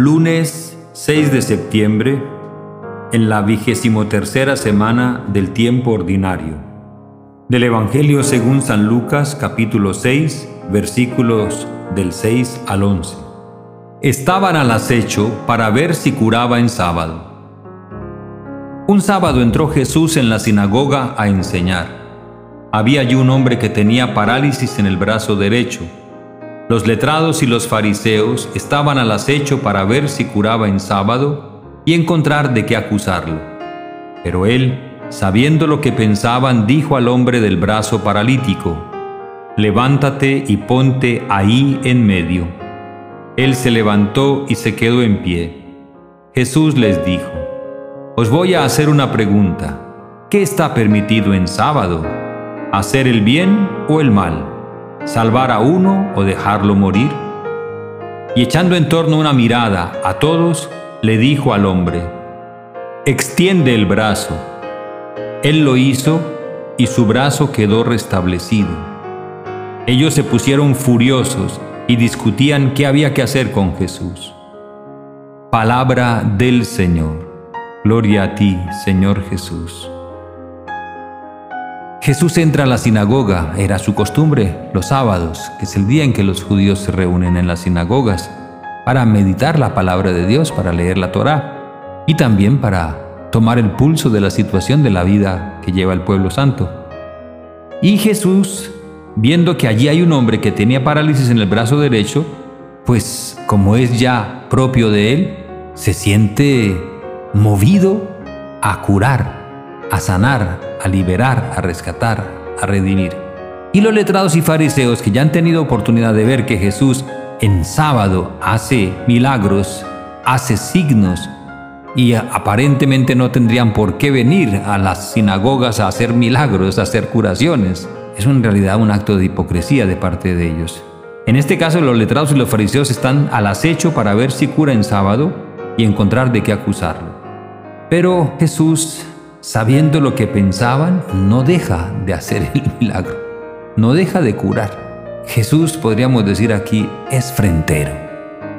Lunes 6 de septiembre, en la vigésimo tercera semana del tiempo ordinario. Del Evangelio según San Lucas, capítulo 6, versículos del 6 al 11. Estaban al acecho para ver si curaba en sábado. Un sábado entró Jesús en la sinagoga a enseñar. Había allí un hombre que tenía parálisis en el brazo derecho los letrados y los fariseos estaban al acecho para ver si curaba en sábado y encontrar de qué acusarlo. Pero él, sabiendo lo que pensaban, dijo al hombre del brazo paralítico, Levántate y ponte ahí en medio. Él se levantó y se quedó en pie. Jesús les dijo, Os voy a hacer una pregunta. ¿Qué está permitido en sábado? ¿Hacer el bien o el mal? Salvar a uno o dejarlo morir? Y echando en torno una mirada a todos, le dijo al hombre, extiende el brazo. Él lo hizo y su brazo quedó restablecido. Ellos se pusieron furiosos y discutían qué había que hacer con Jesús. Palabra del Señor. Gloria a ti, Señor Jesús. Jesús entra a la sinagoga, era su costumbre, los sábados, que es el día en que los judíos se reúnen en las sinagogas, para meditar la palabra de Dios, para leer la Torá y también para tomar el pulso de la situación de la vida que lleva el pueblo santo. Y Jesús, viendo que allí hay un hombre que tenía parálisis en el brazo derecho, pues como es ya propio de él, se siente movido a curar a sanar, a liberar, a rescatar, a redimir. Y los letrados y fariseos que ya han tenido oportunidad de ver que Jesús en sábado hace milagros, hace signos, y aparentemente no tendrían por qué venir a las sinagogas a hacer milagros, a hacer curaciones. Es en realidad un acto de hipocresía de parte de ellos. En este caso los letrados y los fariseos están al acecho para ver si cura en sábado y encontrar de qué acusarlo. Pero Jesús sabiendo lo que pensaban, no deja de hacer el milagro, no deja de curar. Jesús, podríamos decir aquí, es frentero.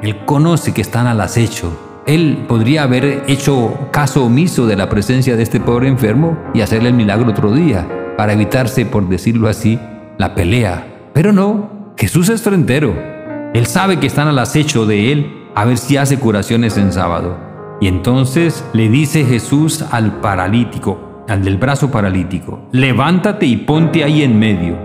Él conoce que están al acecho. Él podría haber hecho caso omiso de la presencia de este pobre enfermo y hacerle el milagro otro día, para evitarse, por decirlo así, la pelea. Pero no, Jesús es frentero. Él sabe que están al acecho de él a ver si hace curaciones en sábado. Y entonces le dice Jesús al paralítico, al del brazo paralítico, levántate y ponte ahí en medio.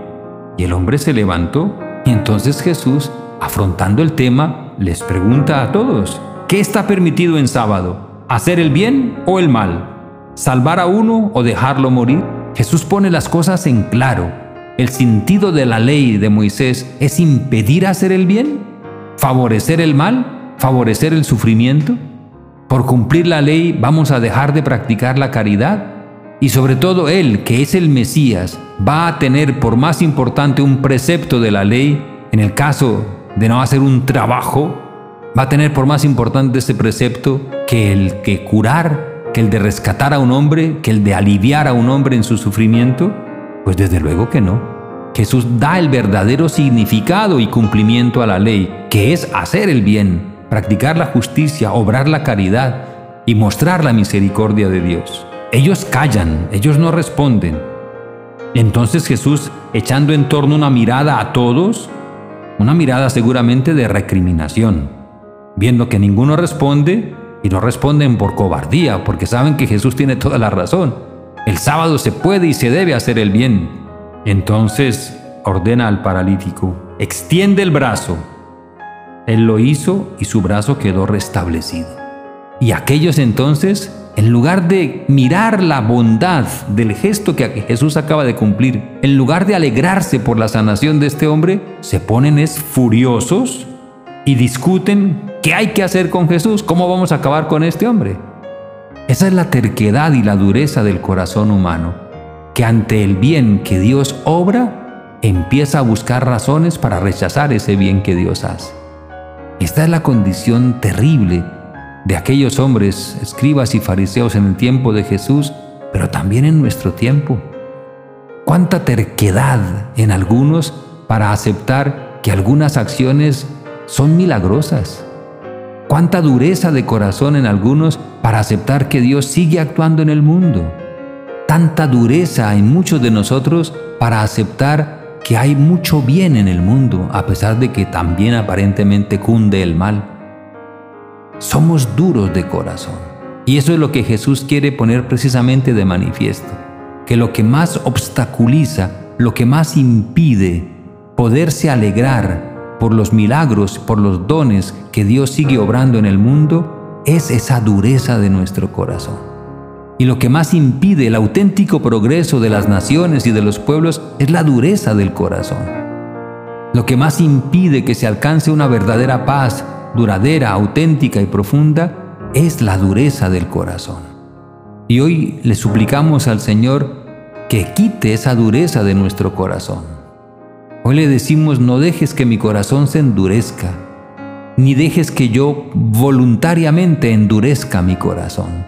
Y el hombre se levantó y entonces Jesús, afrontando el tema, les pregunta a todos, ¿qué está permitido en sábado? ¿Hacer el bien o el mal? ¿Salvar a uno o dejarlo morir? Jesús pone las cosas en claro. El sentido de la ley de Moisés es impedir hacer el bien, favorecer el mal, favorecer el sufrimiento. Por cumplir la ley vamos a dejar de practicar la caridad y sobre todo Él, que es el Mesías, va a tener por más importante un precepto de la ley, en el caso de no hacer un trabajo, va a tener por más importante ese precepto que el que curar, que el de rescatar a un hombre, que el de aliviar a un hombre en su sufrimiento. Pues desde luego que no. Jesús da el verdadero significado y cumplimiento a la ley, que es hacer el bien, practicar la justicia, obrar la caridad y mostrar la misericordia de Dios. Ellos callan, ellos no responden. Entonces Jesús, echando en torno una mirada a todos, una mirada seguramente de recriminación, viendo que ninguno responde y no responden por cobardía, porque saben que Jesús tiene toda la razón. El sábado se puede y se debe hacer el bien. Entonces ordena al paralítico, extiende el brazo él lo hizo y su brazo quedó restablecido. Y aquellos entonces, en lugar de mirar la bondad del gesto que Jesús acaba de cumplir, en lugar de alegrarse por la sanación de este hombre, se ponen es furiosos y discuten qué hay que hacer con Jesús, cómo vamos a acabar con este hombre. Esa es la terquedad y la dureza del corazón humano, que ante el bien que Dios obra, empieza a buscar razones para rechazar ese bien que Dios hace. Esta es la condición terrible de aquellos hombres, escribas y fariseos en el tiempo de Jesús, pero también en nuestro tiempo. Cuánta terquedad en algunos para aceptar que algunas acciones son milagrosas. Cuánta dureza de corazón en algunos para aceptar que Dios sigue actuando en el mundo. Tanta dureza en muchos de nosotros para aceptar que hay mucho bien en el mundo, a pesar de que también aparentemente cunde el mal. Somos duros de corazón. Y eso es lo que Jesús quiere poner precisamente de manifiesto. Que lo que más obstaculiza, lo que más impide poderse alegrar por los milagros, por los dones que Dios sigue obrando en el mundo, es esa dureza de nuestro corazón. Y lo que más impide el auténtico progreso de las naciones y de los pueblos es la dureza del corazón. Lo que más impide que se alcance una verdadera paz, duradera, auténtica y profunda, es la dureza del corazón. Y hoy le suplicamos al Señor que quite esa dureza de nuestro corazón Hoy le decimos, no dejes que mi corazón se endurezca, ni dejes que yo voluntariamente endurezca mi corazón,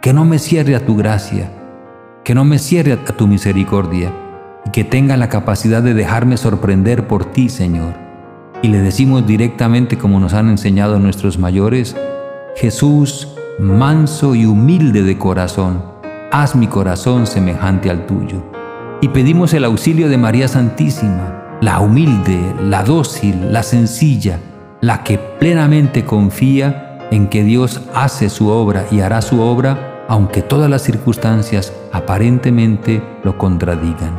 que no me cierre a tu gracia, que no me cierre a tu misericordia, y que tenga la capacidad de dejarme sorprender por ti, Señor. Y le decimos directamente como nos han enseñado nuestros mayores, Jesús, manso y humilde de corazón, haz mi corazón semejante al tuyo. Y pedimos el auxilio de María Santísima, la humilde, la dócil, la sencilla, la que plenamente confía en que Dios hace su obra y hará su obra aunque todas las circunstancias aparentemente lo contradigan.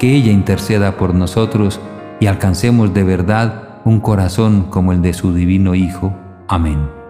Que ella interceda por nosotros y alcancemos de verdad un corazón como el de su divino Hijo. Amén.